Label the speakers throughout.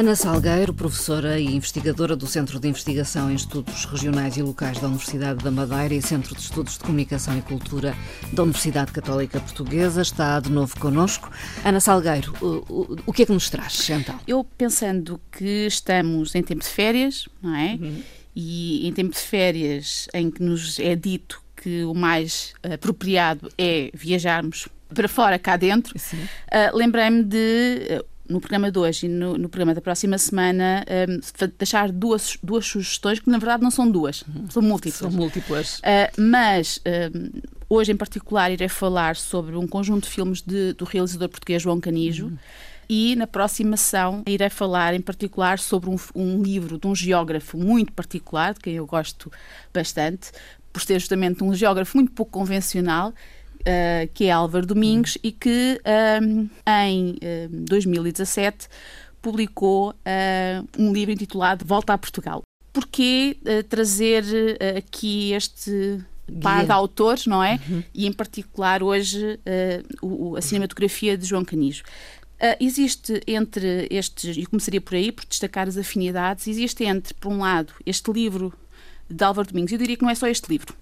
Speaker 1: Ana Salgueiro, professora e investigadora do Centro de Investigação em Estudos Regionais e Locais da Universidade da Madeira e Centro de Estudos de Comunicação e Cultura da Universidade Católica Portuguesa, está de novo connosco. Ana Salgueiro, o, o, que é que nos traz, então?
Speaker 2: Eu pensando que estamos em tempo de férias, não é? Uhum. E em tempo de férias em que nos é dito que o mais apropriado é viajarmos para fora, cá dentro, uh, lembrei-me de no programa de hoje e no, no programa da próxima semana um, deixar duas, duas sugestões, que na verdade não são duas, uhum. são múltiplas.
Speaker 1: São múltiplas.
Speaker 2: Uh, mas um, hoje em particular irei falar sobre um conjunto de filmes de, do realizador português João Canijo. Uhum. E na próxima sessão irei falar em particular sobre um, um livro de um geógrafo muito particular, de quem eu gosto bastante, por ser justamente um geógrafo muito pouco convencional, uh, que é Álvaro Domingos, e que um, em 2017 publicou uh, um livro intitulado Volta a Portugal. Porquê uh, trazer aqui este par de autores, não é? Uhum. E em particular hoje o, a cinematografia de João Canijo. Uh, existe entre estes, e começaria por aí, por destacar as afinidades, existe entre, por um lado, este livro de Álvaro Domingos, eu diria que não é só este livro,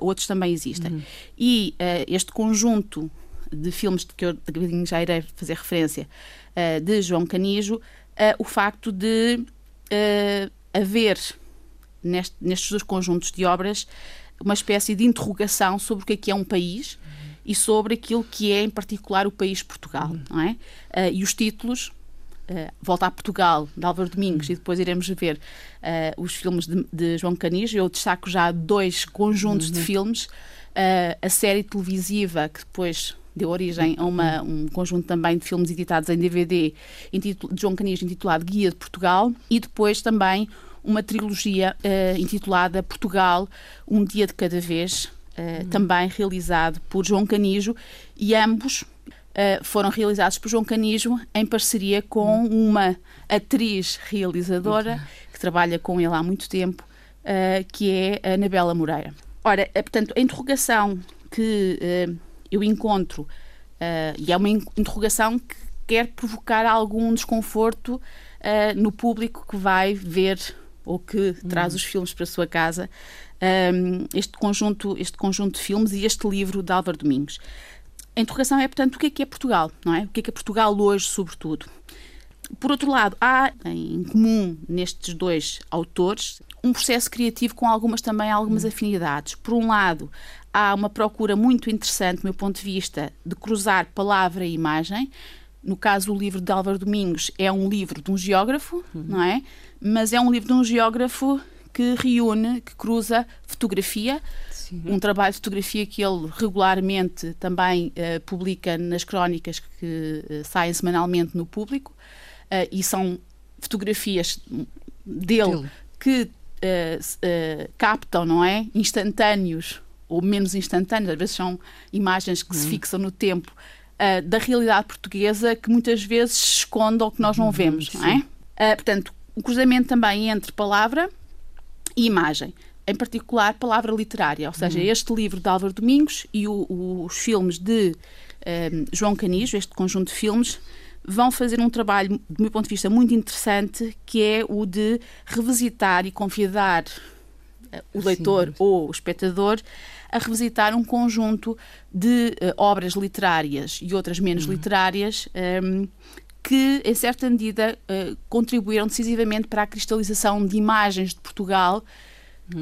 Speaker 2: outros também existem. Uhum. E uh, este conjunto de filmes de que eu já irei fazer referência, uh, de João Canijo, o facto de haver neste, nestes dois conjuntos de obras uma espécie de interrogação sobre o que é que é um país uhum. e sobre aquilo que é, em particular, o país Portugal, uhum. não é? e os títulos Uh, Volta a Portugal, de Álvaro Domingos, e depois iremos ver uh, os filmes de, de, João Canijo. Eu destaco já dois conjuntos uhum. de filmes. Uh, a série televisiva, que depois deu origem a uma, um conjunto também de filmes editados em DVD de João Canijo, intitulado Guia de Portugal, e depois também uma trilogia intitulada Portugal, Um Dia de Cada Vez, uhum. também realizado por João Canijo, e ambos uh, foram realizados por João Canijo em parceria com uma atriz realizadora que trabalha com ele há muito tempo, uh, que é a Anabela Moreira. Ora, uh, portanto, a interrogação que eu encontro, e é uma interrogação que quer provocar algum desconforto no público que vai ver ou que traz uhum. os filmes para a sua casa, este, conjunto, este conjunto de filmes e este livro de Álvaro Domingos. A interrogação é, portanto, o que é que é Portugal, não é? O que é que é Portugal hoje, sobretudo? Por outro lado, há em comum nestes dois autores um processo criativo com algumas também algumas afinidades. Por um lado, há uma procura muito interessante, do meu ponto de vista, de cruzar palavra e imagem. No caso, o livro de Álvaro Domingos é um livro de um geógrafo, uhum. não é? Mas é um livro de um geógrafo que reúne, que cruza fotografia, Sim. um trabalho de fotografia que ele regularmente também uh, publica nas crónicas que uh, saem semanalmente no público uh, e são fotografias dele, dele. que captam, não é? Instantâneos ou menos instantâneos, às vezes são imagens que hum. se fixam no tempo da realidade portuguesa que muitas vezes escondem o que nós não uhum, vemos, não é? portanto, o cruzamento também entre palavra e imagem em particular, palavra literária, ou seja, uhum. este livro de Álvaro Domingos e o, o, os filmes de um, ehm, João Canijo, este conjunto de filmes, vão fazer um trabalho, do meu ponto de vista, muito interessante, que é o de revisitar e convidar uh, o leitor Sim. ou o espectador a revisitar um conjunto de uh, obras literárias e outras menos uhum. literárias um, ehm, que, em certa medida, uh, contribuíram decisivamente para a cristalização de imagens de Portugal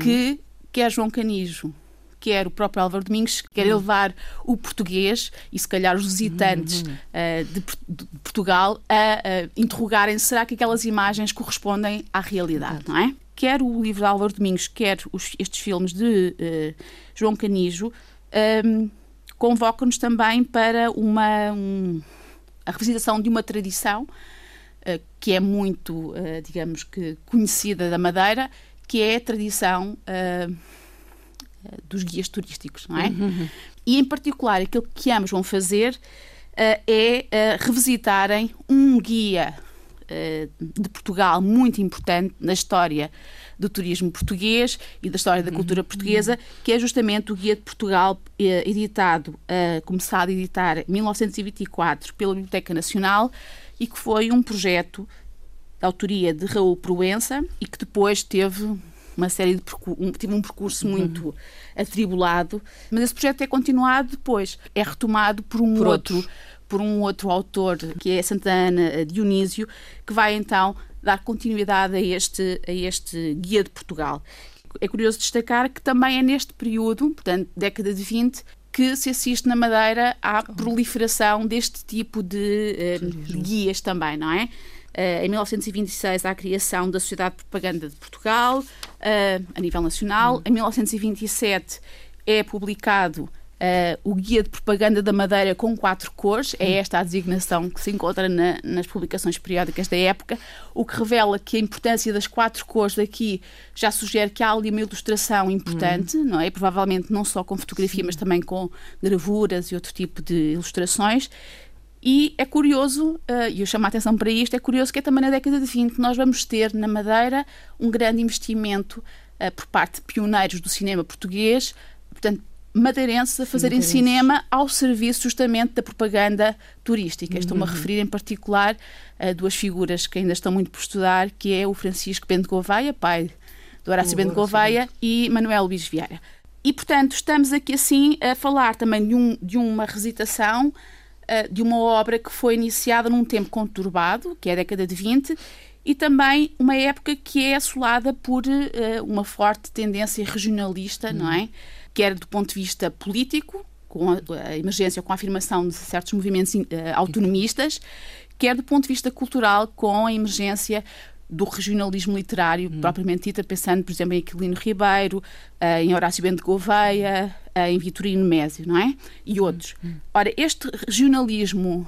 Speaker 2: que quer João Canijo, quer o próprio Álvaro Domingos, quer uhum. levar o português e se calhar os visitantes uh, de, de, Portugal a uh, interrogarem será que aquelas imagens correspondem à realidade, não é? Quer o livro de Álvaro Domingos, quer os, estes filmes de uh, João Canijo, um, ehm, convocam-nos também para uma, um, a revisitação de uma tradição que é muito, digamos que, conhecida da Madeira que é a tradição uh, dos guias turísticos, não é? Uhum. E, em particular, aquilo que ambos vão fazer uh, é uh, revisitarem um guia de Portugal muito importante na história do turismo português e da história da uhum. cultura portuguesa, que é justamente o Guia de Portugal, editado, começado a editar em 1924 pela Biblioteca Nacional e que foi um projeto da autoria de Raul Proença e que depois teve uma série de um, tive um percurso uhum. muito uhum. atribulado, mas esse projeto é continuado depois, é retomado por um por outro, por um outro autor, que é Santana Dionísio, que vai então dar continuidade a este a este guia de Portugal. É curioso destacar que também é neste período, portanto, década de 20, que se assiste na Madeira à proliferação deste tipo de, eh, de guias também, não é? Uh, em 1926 há a criação da Sociedade de Propaganda de Portugal, uh, a nível nacional. Hum. Em 1927 é publicado Uh, o Guia de Propaganda da Madeira com quatro cores, é esta a designação que se encontra na, nas publicações periódicas da época, o que revela que a importância das quatro cores daqui já sugere que há ali uma ilustração importante, uhum. não é? Provavelmente não só com fotografia, mas também com gravuras e outro tipo de ilustrações. E é curioso, uh, e eu chamo a atenção para isto, é curioso que é também na década de 20 nós vamos ter na Madeira um grande investimento uh, por parte de pioneiros do cinema português, portanto, madeirenses a fazerem madeirenses. cinema ao serviço justamente da propaganda turística. Uhum. Estou-me a uhum. referir em particular a duas figuras que ainda estão muito por estudar, que é o Francisco Bento Gouveia, pai do Horácio Bento Gouveia, e Manuel Luís Vieira. E, portanto, estamos aqui assim a falar também de, um, de uma recitação eh, de uma obra que foi iniciada num tempo conturbado, que é a década de 20, e também uma época que é assolada por uh, uma forte tendência regionalista, uhum. não é? Quer do ponto de vista político, com a, emergência, com a afirmação de certos movimentos uh, autonomistas, quer do ponto de vista cultural, com a emergência do regionalismo literário, hum. propriamente dita, pensando, por exemplo, em Aquilino Ribeiro, eh, em Horácio Bento Gouveia, em Vitorino Mésio, não é? E outros. Hum. Ora, este regionalismo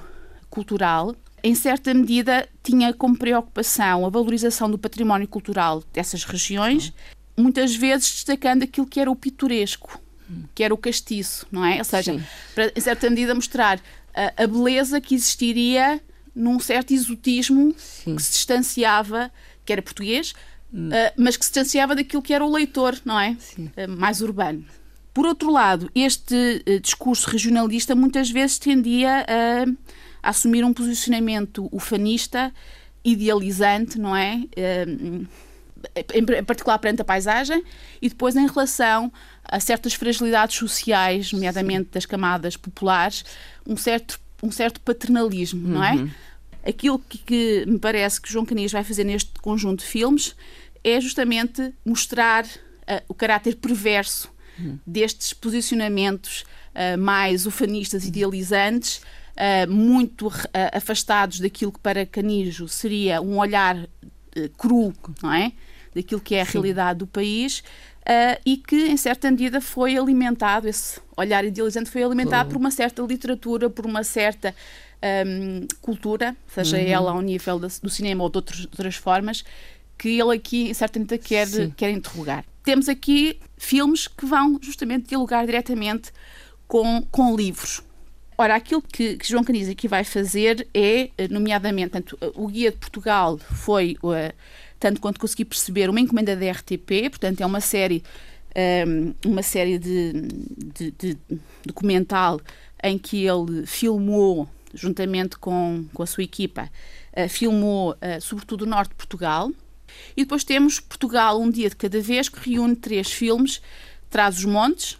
Speaker 2: cultural, em certa medida, tinha como preocupação a valorização do património cultural dessas regiões, muitas vezes destacando aquilo que era o pitoresco, que era o castiço, não é? Ou seja, Sim. para, em certa medida, mostrar a, a beleza que existiria num certo exotismo Sim. que se distanciava, que era português, uh, mas que se distanciava daquilo que era o leitor, não é? Uh, mais urbano. Por outro lado, este uh, discurso regionalista muitas vezes tendia a, a, assumir um posicionamento ufanista, idealizante, não é? em particular perante a paisagem, e depois em relação a certas fragilidades sociais, nomeadamente das camadas populares, um certo um certo paternalismo, uhum. não é? Uhum. Aquilo que, que, me parece que João Canias vai fazer neste conjunto de filmes é justamente mostrar uh, o caráter perverso uhum. destes posicionamentos uh, mais ufanistas, uhum. idealizantes, uh, muito afastados daquilo que para Canijo seria um olhar cru, não é? Daquilo que é a Sim. realidade do país. Uh, e que, em certa medida, foi alimentado, esse olhar idealizante foi alimentado por uma certa literatura, por uma certa um, cultura, seja uhum. ela ao nível do cinema ou de outros, outras formas, que ele aqui, em certa medida, quer, quer interrogar. Temos aqui filmes que vão justamente dialogar diretamente com, com livros. Ora, aquilo que, que João Caniz aqui vai fazer é, nomeadamente, tanto, o Guia de Portugal foi uh, tanto quanto consegui perceber, uma encomenda da RTP, portanto é uma série, um, uma série de, de, de, documental em que ele filmou, juntamente com, com a sua equipa, uh, filmou sobretudo o norte de Portugal. E depois temos Portugal um dia de cada vez, que reúne três filmes, Traz os Montes,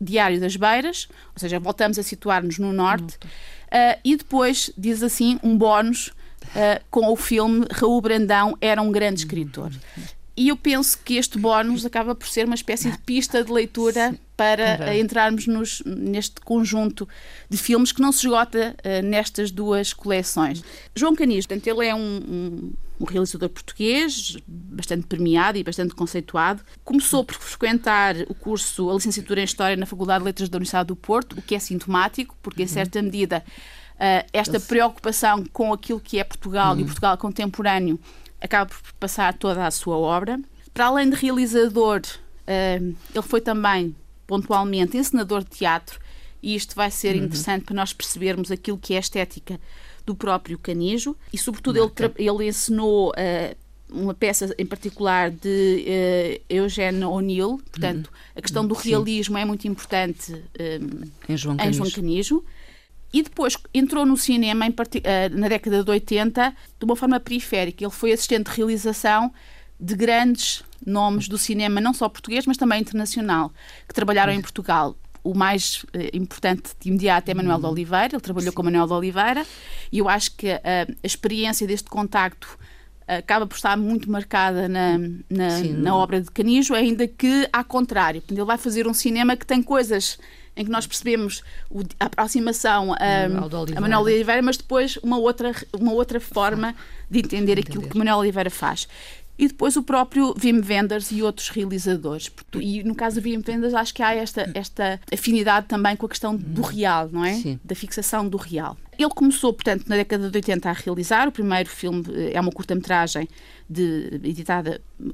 Speaker 2: Diário das Beiras, ou seja, voltamos a situar-nos no norte, uh, e depois diz assim um bónus uh, com o filme Raul Brandão era um grande escritor. E eu penso que este bónus acaba por ser uma espécie de pista de leitura para uh, entrarmos nos, neste conjunto de filmes que não se esgota uh, nestas duas coleções. João Canis, portanto, ele é um, um, um, realizador português, bastante premiado e bastante conceituado. Começou por frequentar o curso, a licenciatura em História na Faculdade de Letras da Universidade do Porto, o que é sintomático, porque, em uhum. certa medida, uh, esta preocupação com aquilo que é Portugal uhum. e Portugal contemporâneo acaba por passar toda a sua obra. Para além de realizador, uh, ele foi também pontualmente encenador de teatro e isto vai ser uhum. interessante para nós percebermos aquilo que é estética do próprio Canijo e sobretudo ele, ele ensinou uh, uma peça em particular de uh, Eugene O'Neill, portanto, uhum. a questão do realismo Sim. é muito importante um, em, João em João Canijo. e depois entrou no cinema eh, na década de 80 de uma forma periférica. Ele foi assistente de realização de grandes nomes do cinema, não só português, mas também internacional, que trabalharam em Portugal. O mais uh, importante de imediato é Manuel de Oliveira, ele trabalhou Sim. com Manuel de Oliveira, e eu acho que uh, a experiência deste contacto acaba por estar muito marcada na, na, Sim, na obra de Canijo, ainda que, ao contrário, ele vai fazer um cinema que tem coisas em que nós percebemos a aproximação a, a Manuel Oliveira, mas depois uma outra, uma outra forma de entender, entender. aquilo que Manuel Oliveira faz. E depois o próprio Wim Wenders e outros realizadores. E no caso do Wim Wenders, acho que há esta, esta afinidade também com a questão do real, não é? Sim. Da fixação do real. Ele começou, portanto, na década de 80 a realizar. O primeiro filme eh, é uma curta-metragem editada uh,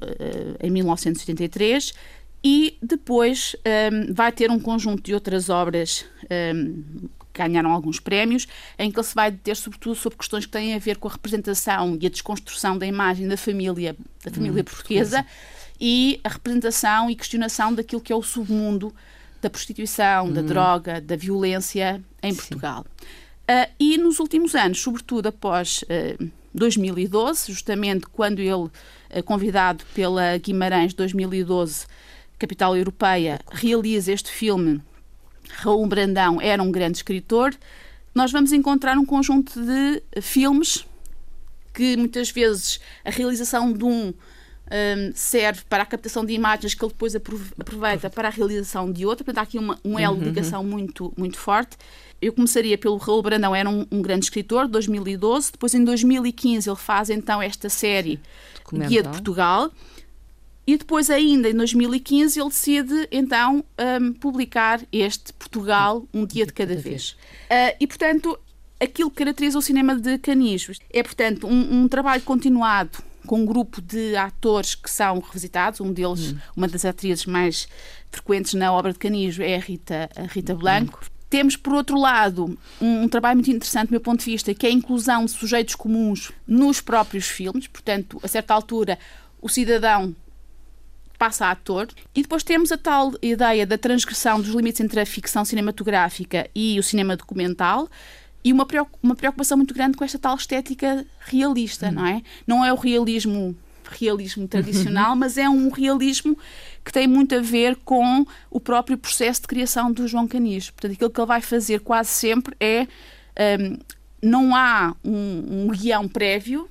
Speaker 2: em 1983 e depois um, ehm, vai ter um conjunto de outras obras um, ehm, ganharam alguns prémios, em que ele se vai deter sobretudo sobre questões que têm a ver com a representação e a desconstrução da imagem da família, da família hum, portuguesa, e a representação e questionação daquilo que é o submundo da prostituição, hum. da droga, da violência em Portugal. Uh, e nos últimos anos, sobretudo após uh, eh, 2012, justamente quando ele, uh, convidado pela Guimarães 2012, capital europeia, realiza este filme, Raul Brandão era um grande escritor, nós vamos encontrar um conjunto de filmes que muitas vezes a realização de um, um serve para a captação de imagens que ele depois aproveita para a realização de outra. Portanto, há aqui uma, um elo de ligação muito, muito forte. Eu começaria pelo Raul Brandão, era um, um, grande escritor, 2012. Depois, em 2015, ele faz então esta série Guia de Portugal. E depois, ainda em 2015, ele decide então um, publicar este Portugal, um dia de cada vez. Uh, e, portanto, aquilo que caracteriza o cinema de Canijo é, portanto, um, um, trabalho continuado com um grupo de atores que são revisitados. Um deles, hum. uma das atrizes mais frequentes na obra de Canijo é a Rita, a Rita Blanco. Hum. Temos, por outro lado, um, um, trabalho muito interessante, do meu ponto de vista, que é a inclusão de sujeitos comuns nos próprios filmes. Portanto, a certa altura, o cidadão passa a ator. E depois temos a tal ideia da transgressão dos limites entre a ficção cinematográfica e o cinema documental e uma preocupação muito grande com esta tal estética realista, hum. não é? Não é o realismo realismo tradicional, mas é um realismo que tem muito a ver com o próprio processo de criação do João Canis. Portanto, aquilo que ele vai fazer quase sempre é um, não há um, um guião prévio,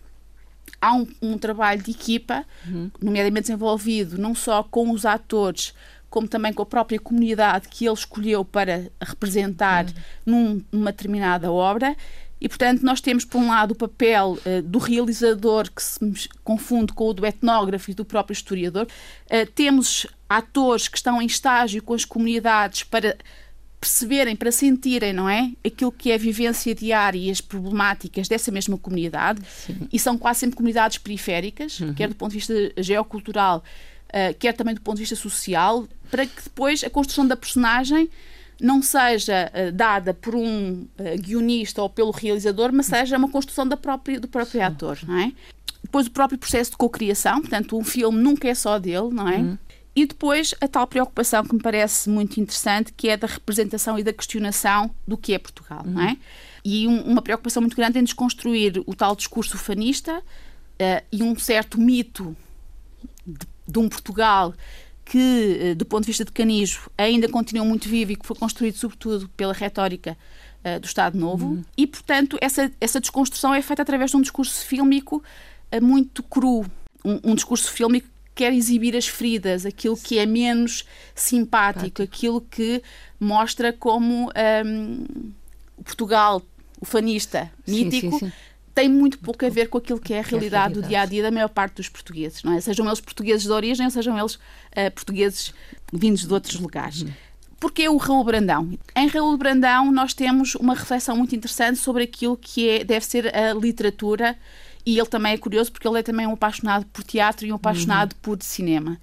Speaker 2: há um, um trabalho de equipa, uhum. nomeadamente desenvolvido não só com os atores, como também com a própria comunidade que ele escolheu para representar uhum. num, numa determinada obra. E, portanto, nós temos, por um lado, o papel uh, do realizador, que se confunde com o do etnógrafo e do próprio historiador. Uh, temos atores que estão em estágio com as comunidades para perceberem, para sentirem, não é? Aquilo que é a vivência diária e as problemáticas dessa mesma comunidade. Sim. E são quase sempre comunidades periféricas, uhum. quer do ponto de vista geocultural, uh, quer também do ponto de vista social, para que depois a construção da personagem não seja uh, dada por um uh, guionista ou pelo realizador, mas seja uma construção da própria, do próprio Sim. ator, não é? Depois o próprio processo de cocriação, portanto, um filme nunca é só dele, não é? Uhum. E depois a tal preocupação que me parece muito interessante, que é da representação e da questionação do que é Portugal, uhum. não é? E um, uma preocupação muito grande em desconstruir o tal discurso fanista uh, e um certo mito de, de um Portugal que, uh, do ponto de vista de Canijo, ainda continua muito vivo e que foi construído sobretudo pela retórica uh, do Estado Novo. Uhum. E, portanto, essa, essa desconstrução é feita através de um discurso fílmico muito cru, um, um discurso fílmico quer exibir as feridas, aquilo que é menos simpático, aquilo que mostra como um, Portugal, o fanista mítico, sim, sim, sim. tem muito pouco a ver com aquilo que é a realidade, do dia a dia da maior parte dos portugueses, não é? Sejam eles portugueses de origem ou sejam eles uh, portugueses vindos de outros lugares. Uhum. Porquê o Raul Brandão? Em Raul Brandão nós temos uma reflexão muito interessante sobre aquilo que é, deve ser a literatura e ele também é curioso porque ele é também um apaixonado por teatro e um apaixonado uhum. por cinema.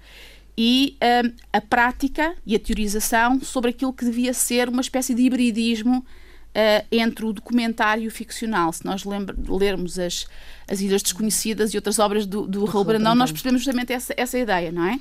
Speaker 2: E um, a prática e a teorização sobre aquilo que devia ser uma espécie de hibridismo Uh, entre o documentário e o ficcional. Se nós lermos as, as Ilhas Desconhecidas e outras obras do, do Raul Brandão, nós percebemos justamente essa, essa ideia, não é?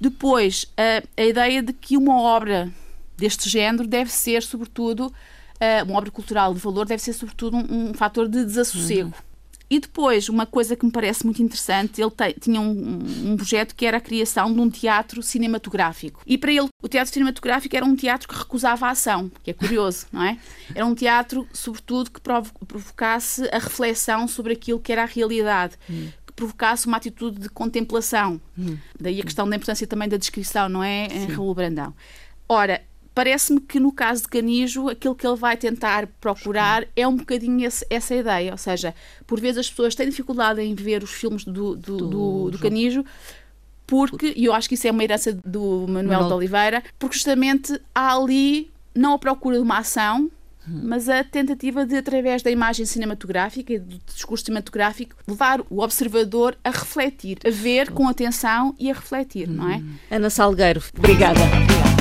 Speaker 2: Depois, uh, a ideia de que uma obra deste género deve ser, sobretudo, uh, uma obra cultural de valor deve ser, sobretudo, um, um fator de desassossego. Uhum. E depois, uma coisa que me parece muito interessante, ele te, tinha um, um, projeto que era a criação de um teatro cinematográfico. E para ele, o teatro cinematográfico era um teatro que recusava a ação, que é curioso, não é? Era um teatro, sobretudo, que provocasse a reflexão sobre aquilo que era a realidade. Hum provocasse uma atitude de contemplação. Hum. Daí a questão da importância também da descrição, não é, em Raul Brandão. Ora, parece-me que no caso de Canijo, aquilo que ele vai tentar procurar é um bocadinho esse, essa ideia. Ou seja, por vezes as pessoas têm dificuldade em ver os filmes do, do, do, do, do Canijo porque, e eu acho que isso é uma herança do Manuel de Oliveira, porque justamente há ali não a procura de uma ação, mas a tentativa de, através da imagem cinematográfica e do discurso cinematográfico, levar o observador a refletir, a ver com atenção e a refletir, não é?
Speaker 1: Ana Salgueiro, obrigada. obrigada.